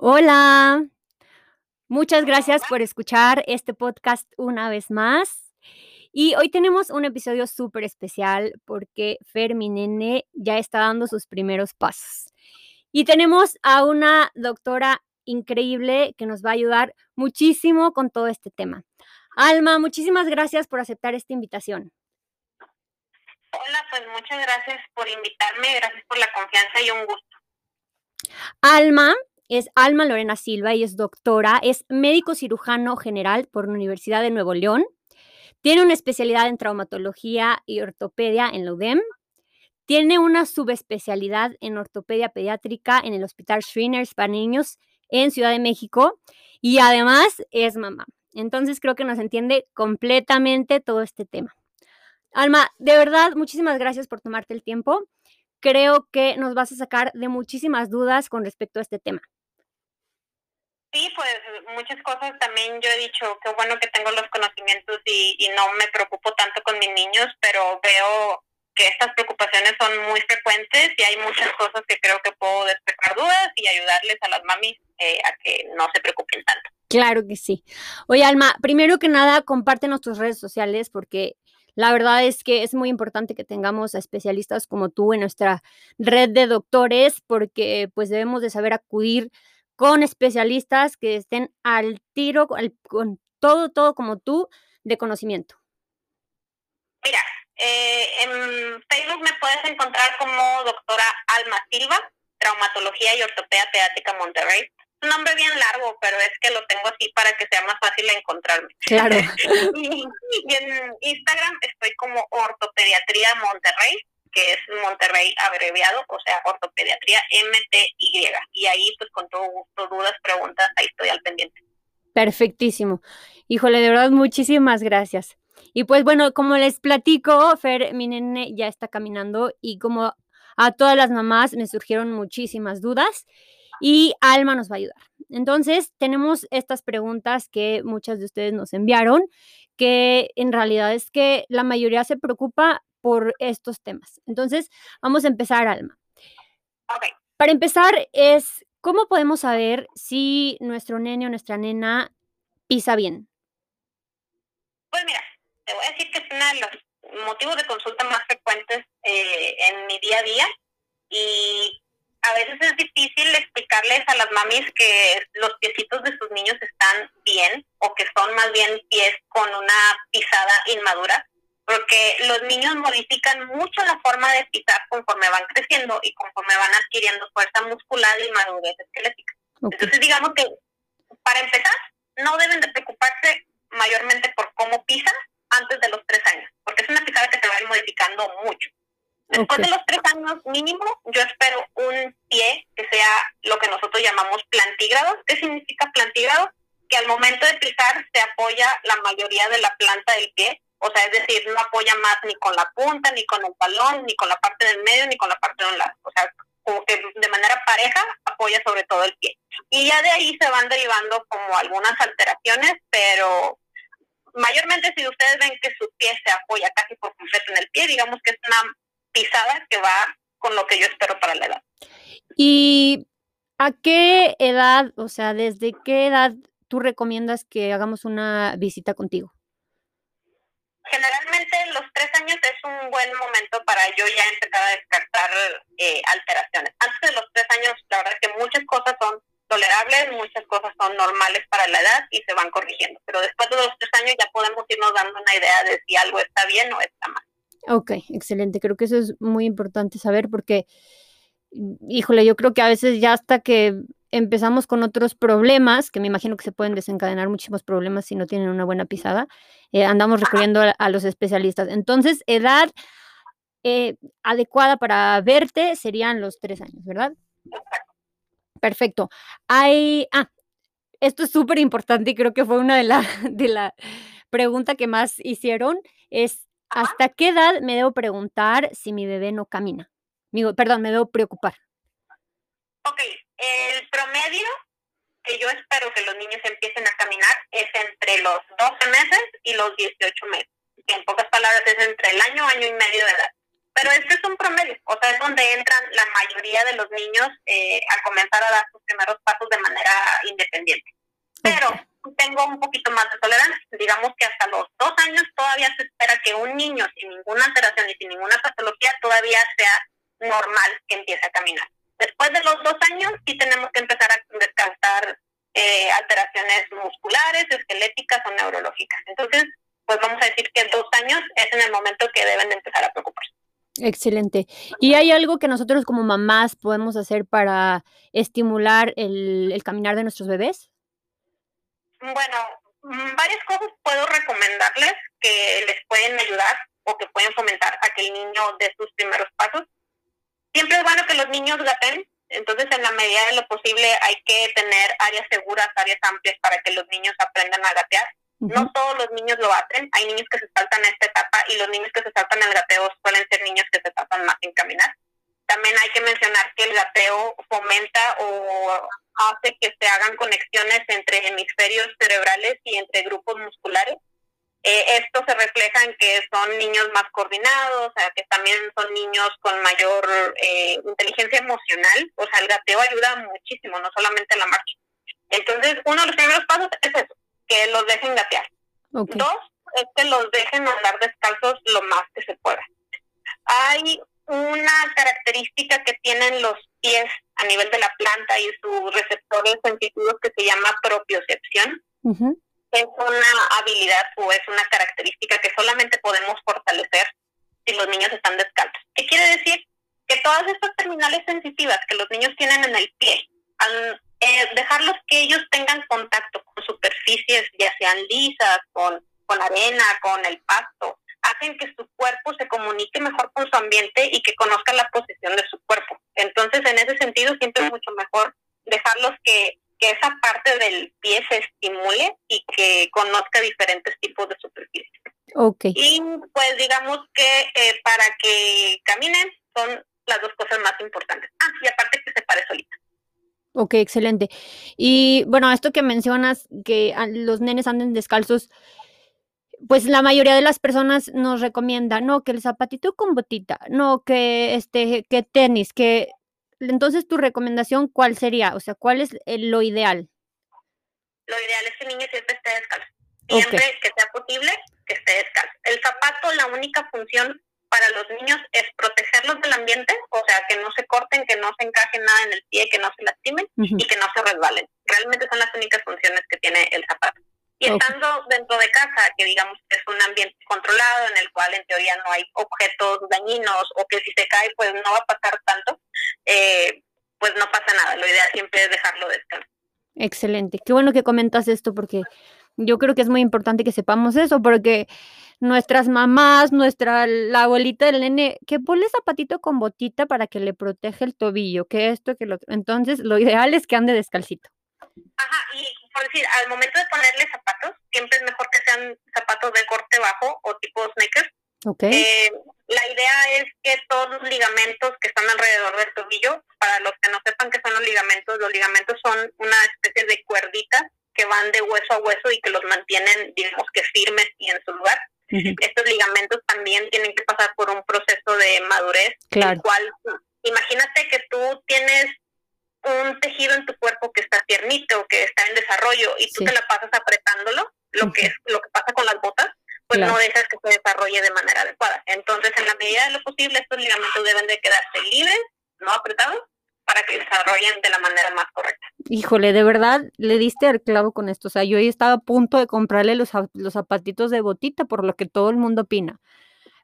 Hola, muchas gracias por escuchar este podcast una vez más. Y hoy tenemos un episodio súper especial porque Fer, mi nene, ya está dando sus primeros pasos. Y tenemos a una doctora increíble que nos va a ayudar muchísimo con todo este tema. Alma, muchísimas gracias por aceptar esta invitación. Hola, pues muchas gracias por invitarme, gracias por la confianza y un gusto. Alma es Alma Lorena Silva y es doctora, es médico cirujano general por la Universidad de Nuevo León. Tiene una especialidad en traumatología y ortopedia en la UDEM. Tiene una subespecialidad en ortopedia pediátrica en el Hospital Shriners para niños en Ciudad de México y además es mamá. Entonces creo que nos entiende completamente todo este tema. Alma, de verdad, muchísimas gracias por tomarte el tiempo. Creo que nos vas a sacar de muchísimas dudas con respecto a este tema. Sí, pues muchas cosas también yo he dicho que bueno que tengo los conocimientos y, y no me preocupo tanto con mis niños, pero veo que estas preocupaciones son muy frecuentes y hay muchas cosas que creo que puedo despejar dudas y ayudarles a las mamis eh, a que no se preocupen tanto. Claro que sí. Oye, Alma, primero que nada, compártenos tus redes sociales porque la verdad es que es muy importante que tengamos a especialistas como tú en nuestra red de doctores porque pues debemos de saber acudir con especialistas que estén al tiro con todo, todo como tú de conocimiento. Mira, eh, en Facebook me puedes encontrar como doctora Alma Silva, Traumatología y Ortopedia Pediátrica Monterrey. Un nombre bien largo, pero es que lo tengo así para que sea más fácil encontrarme. Claro. y, y en Instagram estoy como Ortopediatría Monterrey que es Monterrey abreviado, o sea, ortopediatría MTY. Y ahí, pues con todo gusto, dudas, preguntas, ahí estoy al pendiente. Perfectísimo. Híjole, de verdad, muchísimas gracias. Y pues bueno, como les platico, Fer, mi nene ya está caminando y como a todas las mamás me surgieron muchísimas dudas y Alma nos va a ayudar. Entonces, tenemos estas preguntas que muchas de ustedes nos enviaron, que en realidad es que la mayoría se preocupa por estos temas. Entonces, vamos a empezar, Alma. Para empezar, es cómo podemos saber si nuestro nene o nuestra nena pisa bien. Pues mira, te voy a decir que es uno de los motivos de consulta más frecuentes eh, en mi día a día y a veces es difícil explicarles a las mamis que los piecitos de sus niños están bien o que son más bien pies con una pisada inmadura porque los niños modifican mucho la forma de pisar conforme van creciendo y conforme van adquiriendo fuerza muscular y madurez esquelética. Entonces, digamos que para empezar, no deben de preocuparse mayormente por cómo pisan antes de los tres años, porque es una pisada que se va a ir modificando mucho. Después de los tres años mínimo, yo espero un pie que sea lo que nosotros llamamos plantígrado. ¿Qué significa plantígrado? Que al momento de pisar se apoya la mayoría de la planta del pie o sea, es decir, no apoya más ni con la punta, ni con el talón, ni con la parte del medio, ni con la parte de un lado. O sea, como que de manera pareja apoya sobre todo el pie. Y ya de ahí se van derivando como algunas alteraciones, pero mayormente si ustedes ven que su pie se apoya casi por completo en el pie, digamos que es una pisada que va con lo que yo espero para la edad. ¿Y a qué edad, o sea, desde qué edad tú recomiendas que hagamos una visita contigo? Generalmente los tres años es un buen momento para yo ya empezar a descartar eh, alteraciones. Antes de los tres años, la verdad es que muchas cosas son tolerables, muchas cosas son normales para la edad y se van corrigiendo. Pero después de los tres años ya podemos irnos dando una idea de si algo está bien o está mal. Ok, excelente. Creo que eso es muy importante saber porque, híjole, yo creo que a veces ya hasta que empezamos con otros problemas, que me imagino que se pueden desencadenar muchísimos problemas si no tienen una buena pisada, eh, andamos recurriendo a, los especialistas. Entonces, edad eh, adecuada para verte serían los tres años, ¿verdad? Perfecto. Hay, ah, esto es súper importante y creo que fue una de las de la pregunta que más hicieron, es ¿hasta qué edad me debo preguntar si mi bebé no camina? perdón, me debo preocupar. Ok, el promedio que yo espero que los niños empiecen a caminar es entre los 12 meses y los 18 meses, que en pocas palabras es entre el año, año y medio de edad. Pero este es un promedio, o sea, es donde entran la mayoría de los niños eh, a comenzar a dar sus primeros pasos de manera independiente. Pero tengo un poquito más de tolerancia. Digamos que hasta los dos años todavía se espera que un niño sin ninguna alteración y sin ninguna patología todavía sea normal que empiece a caminar. Después de los dos años sí tenemos que empezar a descartar eh, alteraciones musculares, esqueléticas o neurológicas. Entonces, pues vamos a decir que dos años es en el momento que deben empezar a preocuparse. Excelente. ¿Y hay algo que nosotros como mamás podemos hacer para estimular el, el caminar de nuestros bebés? Bueno, mm, varias cosas puedo recomendarles que les pueden ayudar o que pueden fomentar a que el niño dé sus primeros pasos. Siempre es bueno que los niños gaten, entonces en la medida de lo posible hay que tener áreas seguras, áreas amplias para que los niños aprendan a gatear. No todos los niños lo hacen, hay niños que se saltan esta etapa y los niños que se saltan el gateo suelen ser niños que se saltan más en caminar. También hay que mencionar que el gateo fomenta o hace que se hagan conexiones entre hemisferios cerebrales y entre grupos musculares. Eh, esto se refleja en que son niños más coordinados, o sea, que también son niños con mayor eh, inteligencia emocional. O sea, el gateo ayuda muchísimo, no solamente la marcha. Entonces, uno de los primeros pasos es eso, que los dejen gatear. Dos, es que los dejen andar descalzos lo más que se pueda. Hay una característica que tienen los pies a nivel de la planta y sus receptores sensitivos que se llama propiocepción. Es una habilidad o es una característica que solamente podemos fortalecer si los niños están descalzos. ¿Qué quiere decir? Que todas estas terminales sensitivas que los niños tienen en el pie, al eh, dejarlos que ellos tengan contacto con superficies, ya sean lisas, con, con arena, con el pasto, hacen que su cuerpo se comunique mejor con su ambiente y que conozca la posición de su cuerpo. Entonces, en ese sentido, siempre es mucho mejor dejarlos que, que esa parte del pie se estimule y que conozca diferentes tipos de superficies. Okay. Y pues digamos que eh, para que caminen son las dos cosas más importantes. Ah, y aparte que se pare solita. Ok, excelente. Y bueno, esto que mencionas, que los nenes anden descalzos, pues la mayoría de las personas nos recomienda, no, que el zapatito con botita, no, que este, que tenis, que entonces tu recomendación, ¿cuál sería? O sea, ¿cuál es lo ideal? Lo ideal es que el niño siempre esté descalzo. Siempre que sea posible, que esté descalzo. El zapato, la única función para los niños es protegerlos del ambiente, o sea, que no se corten, que no se encajen nada en el pie, que no se lastimen y que no se resbalen. Realmente son las únicas funciones que tiene el zapato. Y estando dentro de casa, que digamos que es un ambiente controlado en el cual en teoría no hay objetos dañinos o que si se cae pues no va a pasar tanto, eh, pues no pasa nada. Lo ideal siempre es dejarlo descansar. Excelente. Qué bueno que comentas esto porque yo creo que es muy importante que sepamos eso porque nuestras mamás, nuestra la abuelita del nene, que ponle zapatito con botita para que le proteja el tobillo, que esto, que lo Entonces, lo ideal es que ande descalcito. Ajá, y por decir, al momento de ponerle zapatos, siempre es mejor que sean zapatos de corte bajo o tipo sneakers. Okay. Eh, la idea es que todos los ligamentos que están alrededor del tobillo, para los que no sepan qué son los ligamentos, los ligamentos son una especie de cuerditas que van de hueso a hueso y que los mantienen, digamos que firmes y en su lugar. Estos ligamentos también tienen que pasar por un proceso de madurez, claro. el cual, imagínate que tú tienes un tejido en tu cuerpo que está tiernito, que está en desarrollo y tú te la pasas apretándolo, lo que es lo que pasa con las botas, no dejas que se desarrolle de manera adecuada. Entonces, en la medida de lo posible, estos ligamentos deben de quedarse libres, no apretados, para que desarrollen de la manera más correcta. Híjole, de verdad le diste al clavo con esto. O sea, yo estaba a punto de comprarle los, los zapatitos de botita por lo que todo el mundo opina.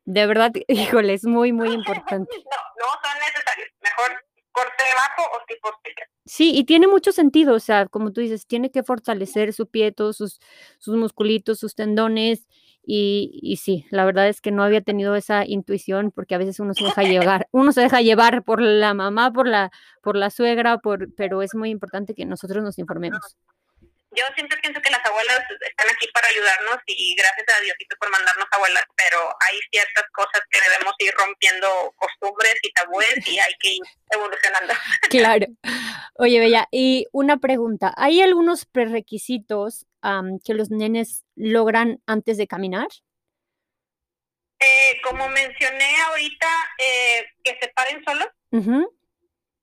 De verdad, híjole, es muy, muy importante. No, no son necesarios. Mejor corte bajo o tipo sticker. Sí, y tiene mucho sentido, o sea, como tú dices, tiene que fortalecer su pie, todos sus, sus musculitos, sus tendones, y, y, sí, la verdad es que no había tenido esa intuición porque a veces uno se deja llevar, uno se deja llevar por la mamá, por la, por la suegra, por, pero es muy importante que nosotros nos informemos yo siempre pienso que las abuelas están aquí para ayudarnos y gracias a Diosito por mandarnos abuelas, pero hay ciertas cosas que debemos ir rompiendo costumbres y tabúes y hay que ir evolucionando. Claro. Oye, Bella, y una pregunta, ¿hay algunos prerequisitos que los nenes logran antes de caminar? Eh, como mencioné ahorita, eh, que se paren solos.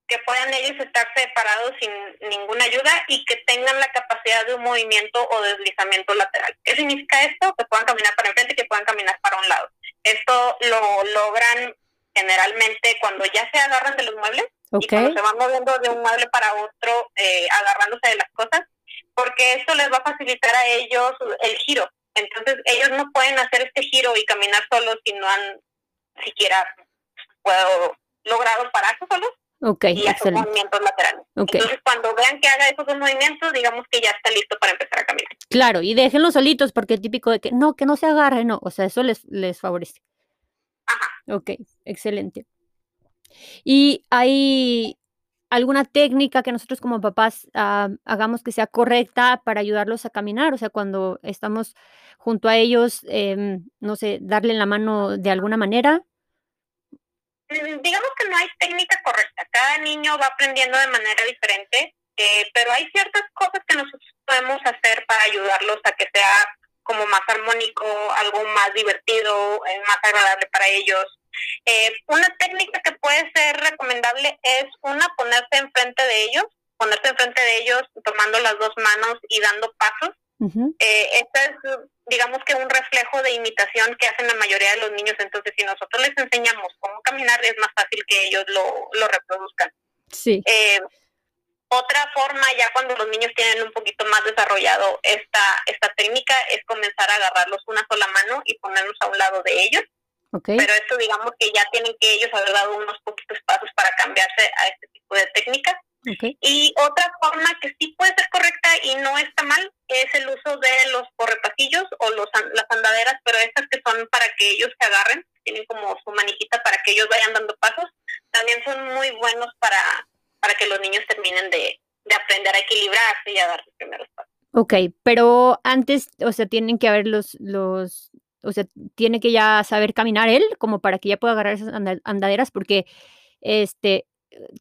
que puedan ellos estar separados sin ninguna ayuda y que tengan la capacidad de un movimiento o deslizamiento lateral. ¿Qué significa esto? Que puedan caminar para enfrente y que puedan caminar para un lado. Esto lo logran generalmente cuando ya se agarran de los muebles y cuando se van moviendo de un mueble para otro, eh, agarrándose de las cosas, porque esto les va a facilitar a ellos el giro. Entonces ellos no pueden hacer este giro y caminar solos si no han siquiera puedo, logrado pararse solos Ok, y hacer movimientos laterales. Entonces, cuando vean que haga esos dos movimientos, digamos que ya está listo para empezar a caminar. Claro, y déjenlos solitos, porque es típico de que no, que no se agarre, no. O sea, eso les, les favorece. Ajá. Ok, excelente. ¿Y hay alguna técnica que nosotros como papás ah, hagamos que sea correcta para ayudarlos a caminar? O sea, cuando estamos junto a ellos, em, no sé, darle la mano de alguna manera. Mm, digamos que no hay técnica correcta. Cada niño va aprendiendo de manera diferente, eh, pero hay ciertas cosas que nosotros podemos hacer para ayudarlos a que sea como más armónico, algo más divertido, eh, más agradable para ellos. Eh, una técnica que puede ser recomendable es una ponerse enfrente de ellos, ponerse enfrente de ellos tomando las dos manos y dando pasos eh, esto es, digamos que un reflejo de imitación que hacen la mayoría de los niños, entonces si nosotros les enseñamos cómo caminar, es más fácil que ellos lo, lo reproduzcan. Sí. Eh, otra forma, ya cuando los niños tienen un poquito más desarrollado esta, esta técnica, es comenzar a agarrarlos una sola mano y ponerlos a un lado de ellos. Okay. Pero esto digamos que ya tienen que ellos haber dado unos poquitos pasos para cambiarse a este tipo de técnicas. Y otra forma que sí puede ser correcta y no está mal es el uso de los correpasillos o los, las andaderas, pero estas que son para que ellos se agarren, tienen como su manijita para que ellos vayan dando pasos, también son muy buenos para, para que los niños terminen de, de aprender a equilibrarse y a dar sus primeros pasos. Ok, pero antes, o sea, tienen que haber los, los, o sea, tiene que ya saber caminar él como para que ya pueda agarrar esas andaderas, porque este,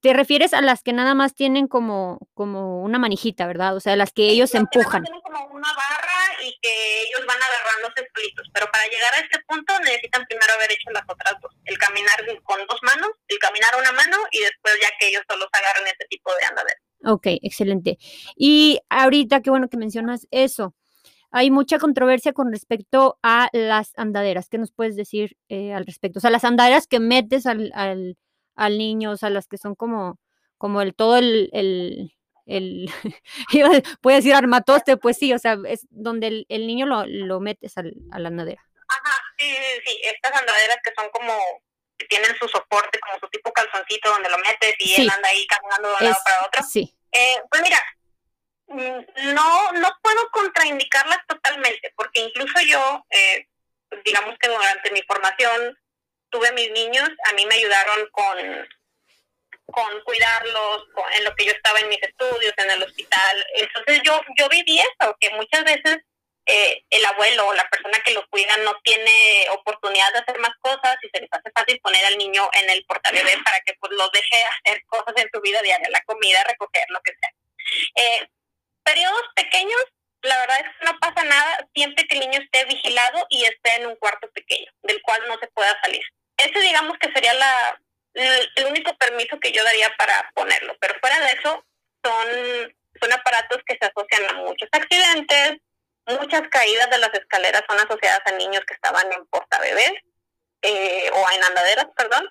te refieres a las que nada más tienen como, como una manijita, ¿verdad? O sea, las que ellos empujan. tienen como una barra y que ellos van agarrándose solitos, pero para llegar a este punto necesitan primero haber hecho las otras dos, el caminar con dos manos, el caminar una mano y después ya que ellos solo agarren ese tipo de andadera. Ok, excelente. Y ahorita, qué bueno que mencionas eso. Hay mucha controversia con respecto a las andaderas. ¿Qué nos puedes decir eh, al respecto? O sea, las andaderas que metes al, al al niño, o sea, las que son como, como el todo el, el, el puede decir armatoste, pues sí, o sea, es donde el, niño lo, lo metes al, a la andadera. Ajá, sí, sí, sí, estas andaderas que son como, que tienen su soporte, como su tipo calzoncito donde lo metes y él anda ahí caminando de un lado para otro. Sí. Eh, pues mira, no, no puedo contraindicarlas totalmente, porque incluso yo, eh, digamos que durante mi formación, tuve a mis niños, a mí me ayudaron con, con cuidarlos, en lo que yo estaba en mis estudios, en el hospital. Entonces yo, yo viví eso, que muchas veces eh, el abuelo o la persona que lo cuida no tiene oportunidad de hacer más cosas y se les hace fácil poner al niño en el portabebé para que pues lo deje hacer cosas en su vida diaria, la comida, recoger, lo que sea. Eh, periodos pequeños, la verdad es que no pasa nada siempre que el niño esté vigilado y esté en un cuarto pequeño, del cual no se pueda salir. Ese digamos que sería la, el único permiso que yo daría para ponerlo, pero fuera de eso son, son aparatos que se asocian a muchos accidentes, muchas caídas de las escaleras son asociadas a niños que estaban en portabebés eh, o en andaderas, perdón.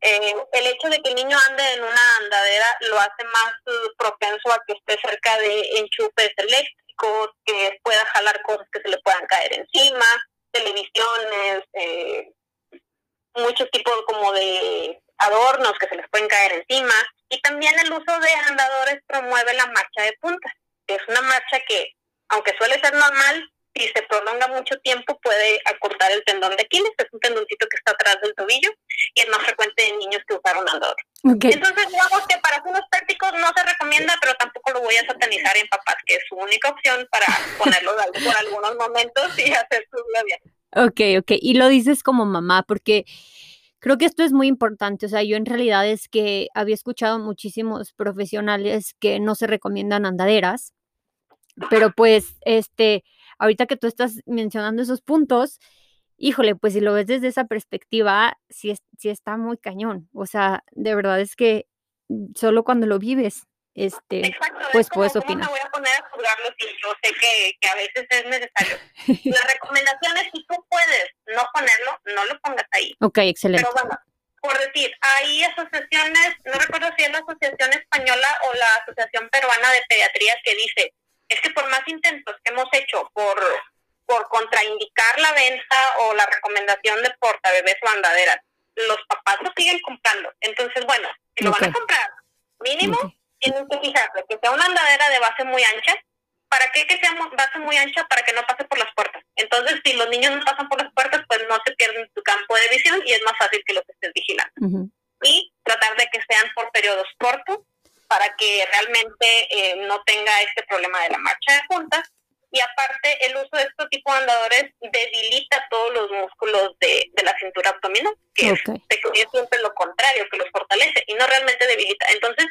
eh, el hecho de que el niño ande en una andadera lo hace más uh, propenso a que esté cerca de enchufes eléctricos, que pueda jalar cosas que se le puedan caer encima, televisiones, eh, muchos tipos como de adornos que se les pueden caer encima y también el uso de andadores promueve la marcha de punta, que es una marcha que, aunque suele ser normal, si se prolonga mucho tiempo puede acortar el tendón de Aquiles, es un tendoncito que está atrás del tobillo y es más frecuente en niños que usaron andador. Entonces, digamos que para unos prácticos no se recomienda, pero tampoco lo voy a satanizar en papás, que es su única opción para ponerlo por algunos momentos y hacer su bien. Ok, ok. Y lo dices como mamá, porque creo que esto es muy importante. O sea, yo en realidad es que había escuchado muchísimos profesionales que no se recomiendan andaderas, pero pues, este, ahorita que tú estás mencionando esos puntos, híjole, pues si lo ves desde esa perspectiva, sí, sí está muy cañón. O sea, de verdad es que solo cuando lo vives, este, Exacto, pues puedes ¿cómo opinar. me voy a poner a juzgarlo si yo sé que, que a veces es necesario? La recomendación es si tú puedes no ponerlo, no lo pongas ahí. Ok, excelente. Pero bueno, por decir, hay asociaciones, no recuerdo si es la Asociación Española o la Asociación Peruana de Pediatría que dice, es que por más intentos que hemos hecho por, por contraindicar la venta o la recomendación de porta bebés o andaderas, los papás lo siguen comprando. Entonces, bueno, si lo van a comprar, mínimo Ok. tienen que fijarse que sea una andadera de base muy ancha. ¿Para qué que sea base muy ancha? Para que no pase por las puertas. Entonces, si los niños no pasan por las puertas, pues no se pierden tu campo de visión y es más fácil que los estés vigilando. Y tratar de que sean por periodos cortos para que realmente eh, no tenga este problema de la marcha de juntas. Y aparte, el uso de este tipo de andadores debilita todos los músculos de, de la cintura abdominal, que es Ok. de que es siempre lo contrario, que los fortalece y no realmente debilita. Entonces,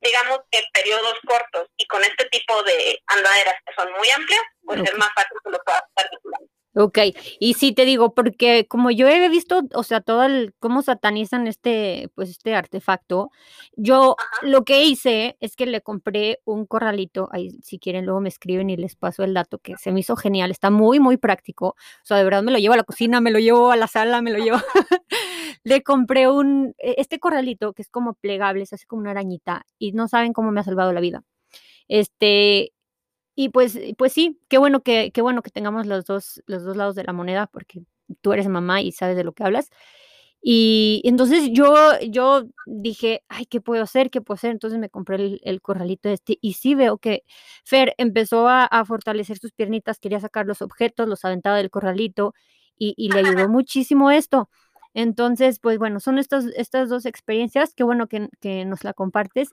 digamos que periodos cortos y con este tipo de andaderas que son muy amplias, pues Ok. es más fácil que lo puedas vigilando. Ok, y sí te digo, porque como yo he visto, o sea, todo el, cómo satanizan este, pues este artefacto, yo Ajá. lo que hice es que le compré un corralito, ahí si quieren luego me escriben y les paso el dato, que se me hizo genial, está muy, muy práctico, o sea, de verdad me lo llevo a la cocina, me lo llevo a la sala, me lo llevo, le compré un, e- este corralito que es como plegable, se hace como una arañita, y no saben cómo me ha salvado la vida. Este, y pues, pues sí, qué bueno que, qué bueno que tengamos los dos, los dos lados de la moneda, porque tú eres mamá y sabes de lo que hablas. Y entonces yo, yo dije, ay, ¿qué puedo hacer? ¿Qué puedo hacer? Entonces me compré el, el corralito este y sí veo que Fer empezó a, a fortalecer sus piernitas, quería sacar los objetos, los aventaba del corralito y, y le ayudó muchísimo esto. Entonces, pues bueno, son estas, estas dos experiencias, qué bueno que, que nos la compartes.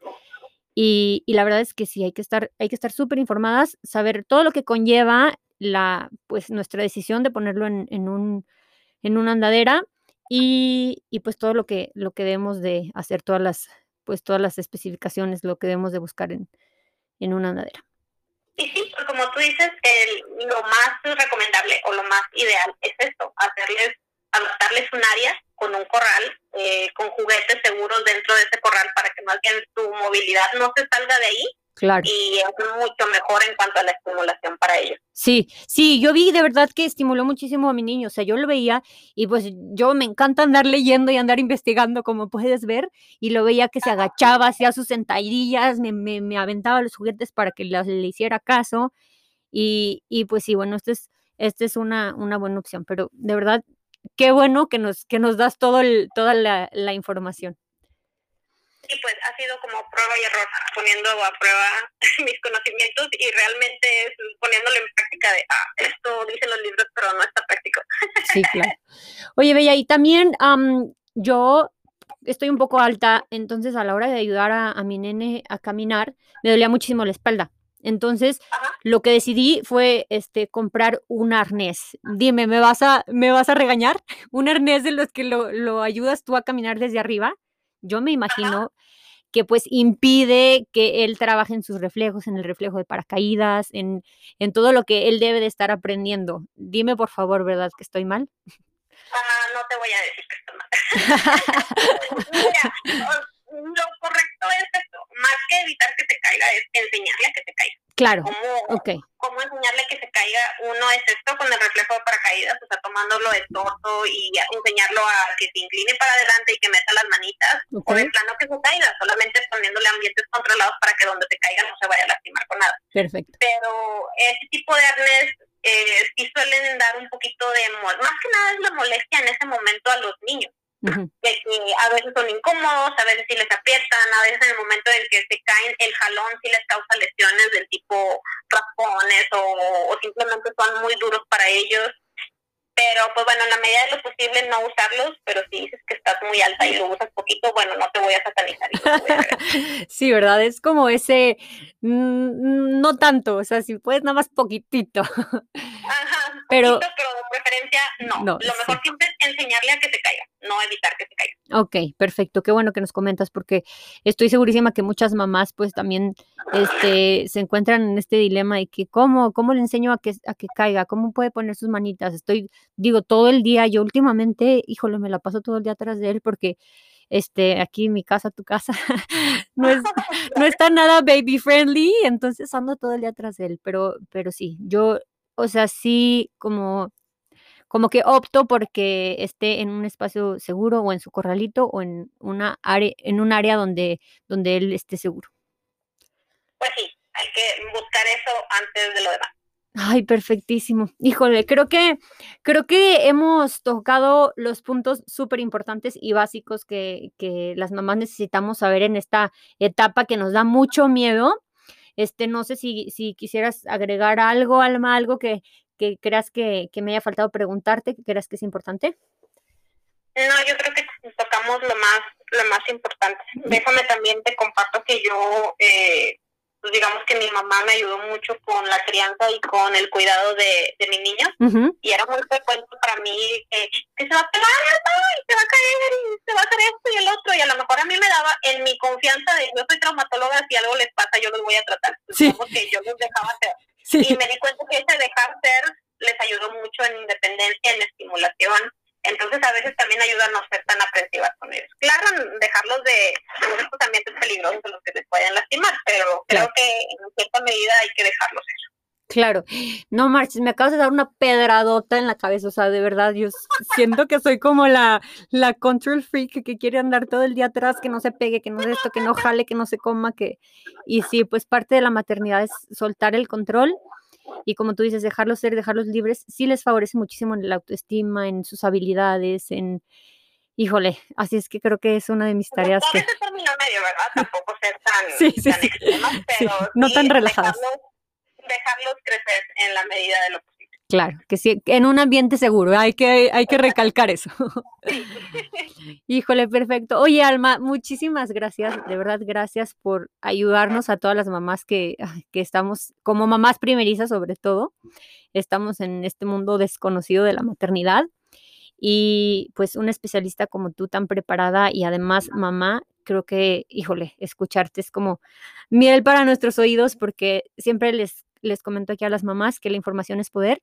Y, y la verdad es que sí, hay que estar, hay que estar súper informadas, saber todo lo que conlleva la, pues, nuestra decisión de ponerlo en, en un, en una andadera y, y, pues todo lo que, lo que debemos de hacer, todas las, pues todas las especificaciones, lo que debemos de buscar en, en una andadera. Y sí, pues como tú dices, el, lo más recomendable o lo más ideal es esto, hacerles, adaptarles un área con un corral, eh, con juguetes seguros dentro de ese corral para que más bien tu movilidad no se salga de ahí Claro. y es mucho mejor en cuanto a la estimulación para ellos. Sí, sí, yo vi de verdad que estimuló muchísimo a mi niño, o sea, yo lo veía y pues yo me encanta andar leyendo y andar investigando, como puedes ver, y lo veía que se agachaba, hacía sus sentadillas, me, me, me aventaba los juguetes para que las- le hiciera caso, y, y pues sí, bueno, esta es, este es una, una buena opción, pero de verdad, qué bueno que nos, que nos das todo el, toda la, la información. Y pues ha sido como prueba y error, poniendo a prueba mis conocimientos y realmente es poniéndolo en práctica de, ah, esto dicen los libros, pero no está práctico. Sí, claro. Oye, Bella, y también am, yo estoy un poco alta, entonces a la hora de ayudar a, a mi nene a caminar, me dolía muchísimo la espalda. Entonces, Ajá. lo que decidí fue este comprar un arnés. Dime, ¿me vas a, me vas a regañar? Un arnés de los que lo, lo ayudas tú a caminar desde arriba. Yo me imagino que pues impide que él trabaje en sus reflejos, en el reflejo de paracaídas, en, en todo lo que él debe de estar aprendiendo. Dime por favor, ¿verdad que estoy mal? Ah, no te voy a decir que está mal. Mira, lo correcto es esto, más que evitar que se caiga, es enseñarle a que se caiga. Claro, ¿Cómo, ok, cómo enseñarle que se caiga? Uno es esto con el reflejo de paracaídas, o sea, tomándolo de torso y enseñarlo a que se incline para adelante y que meta las manitas, ok, o de plano que se caiga, solamente poniéndole ambientes controlados para que donde se caiga no se vaya a lastimar con nada. perfecto. Pero ese tipo de arnés eh, sí suelen dar un poquito de, más que nada es la molestia en ese momento a los niños De que a veces son incómodos, a veces sí les aprietan, a veces en el momento en que se caen el jalón sí les causa lesiones del tipo raspones o, o simplemente son muy duros para ellos. Pero pues bueno, en la medida de lo posible no usarlos, pero si dices que estás muy alta y lo usas poquito, bueno, no te voy a satanizar. y no te voy a regañar. Sí, ¿verdad? Es como ese, mm, no tanto, o sea, si puedes nada más poquitito. Ajá, Pero- poquito, pero de preferencia no. No, lo mejor sí. siempre es enseñarle a que se caiga, no evitar que se caiga. Ok, perfecto, qué bueno que nos comentas porque estoy segurísima que muchas mamás pues también este, se encuentran en este dilema de que cómo, cómo le enseño a que, a que caiga, cómo puede poner sus manitas. Estoy, digo, todo el día, yo últimamente, híjole, me la paso todo el día atrás de él porque este, aquí mi casa, tu casa, no, es, no está nada baby friendly, entonces ando todo el día atrás de él, pero, pero sí, yo, o sea, sí, como como que opto porque esté en un espacio seguro o en su corralito o en una área, en un área donde, donde él esté seguro. Pues sí, hay que buscar eso antes de lo demás. Ay, perfectísimo. Híjole, creo que, creo que hemos tocado los puntos súper importantes y básicos que, que las mamás necesitamos saber en esta etapa que nos da mucho miedo. Este, no sé si, si quisieras agregar algo, Alma, algo que, que creas que, que, me haya faltado preguntarte, que creas que es importante? No, yo creo que tocamos lo más, lo más importante. Déjame también te comparto que yo, eh, pues digamos que mi mamá me ayudó mucho con la crianza y con el cuidado de, de mi niño. Y era muy frecuente para mí que se va a pegar y se va a caer y se va a hacer esto y el otro. Y a lo mejor a mí me daba en mi confianza de yo soy traumatóloga, si algo les pasa yo los voy a tratar. Sí. que yo los dejaba hacer. Y me di cuenta que ese dejar ser les ayudó mucho en independencia, en estimulación. Entonces a veces también ayuda a no ser tan aprensivas con ellos. Claro, dejarlos de estos ambientes peligrosos en los que se pueden lastimar, pero creo que en cierta medida hay que dejarlos ser. Claro, no marches, me acabas de dar una pedradota en la cabeza, o sea, de verdad, yo siento que soy como la, la control freak que quiere andar todo el día atrás, que no se pegue, que no se esto, que no jale, que no se coma, que... Y sí, pues parte de la maternidad es soltar el control y como tú dices, dejarlos ser, dejarlos libres, sí les favorece muchísimo en la autoestima, en sus habilidades, en... Híjole, así es que creo que es una de mis tareas. que... término medio, ¿verdad? Tampoco ser tan, sí, sí, tan sí. pero no tan relajadas dejarlos crecer en la medida de lo. Claro, que sí, en un ambiente seguro, hay que, hay que recalcar eso. Híjole, perfecto. Oye, Alma, muchísimas gracias, de verdad, gracias por ayudarnos a todas las mamás que, que estamos, como mamás primerizas sobre todo, estamos en este mundo desconocido de la maternidad. Y pues un especialista como tú tan preparada y además mamá, creo que, híjole, escucharte es como miel para nuestros oídos porque siempre les les comento aquí a las mamás que la información es poder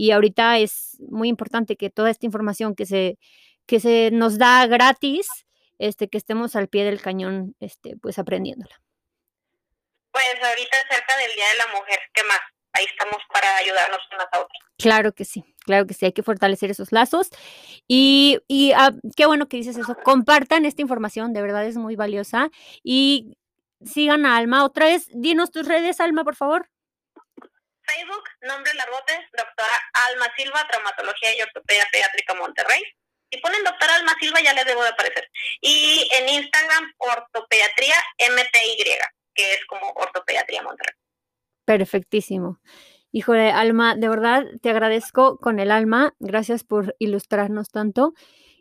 y ahorita es muy importante que toda esta información que se, que se nos da gratis, este, que estemos al pie del cañón, este, pues aprendiéndola. Pues ahorita cerca del Día de la Mujer, ¿qué más? Ahí estamos para ayudarnos unas a otras. Claro que sí, claro que sí, hay que fortalecer esos lazos. Y, y ah, qué bueno que dices eso. Compartan esta información, de verdad es muy valiosa. Y sigan a Alma. Otra vez, dinos tus redes, Alma, por favor. Facebook, nombre largote, doctora Alma Silva, Traumatología y Ortopedia Pediátrica Monterrey. Si ponen doctora Alma Silva ya les debo de aparecer. Y en Instagram, Ortopediatría MTY, que es como Ortopediatría Monterrey. Perfectísimo. Híjole, Alma, de verdad te agradezco con el alma. Gracias por ilustrarnos tanto.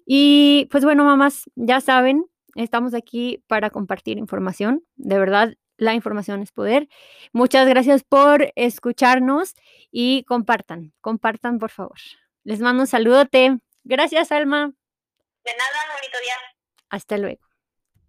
Y pues bueno, mamás, ya saben, estamos aquí para compartir información. De verdad, la información es poder. Muchas gracias por escucharnos y compartan, compartan por favor. Les mando un saludote. Gracias, Alma. De nada, bonito día. Hasta luego.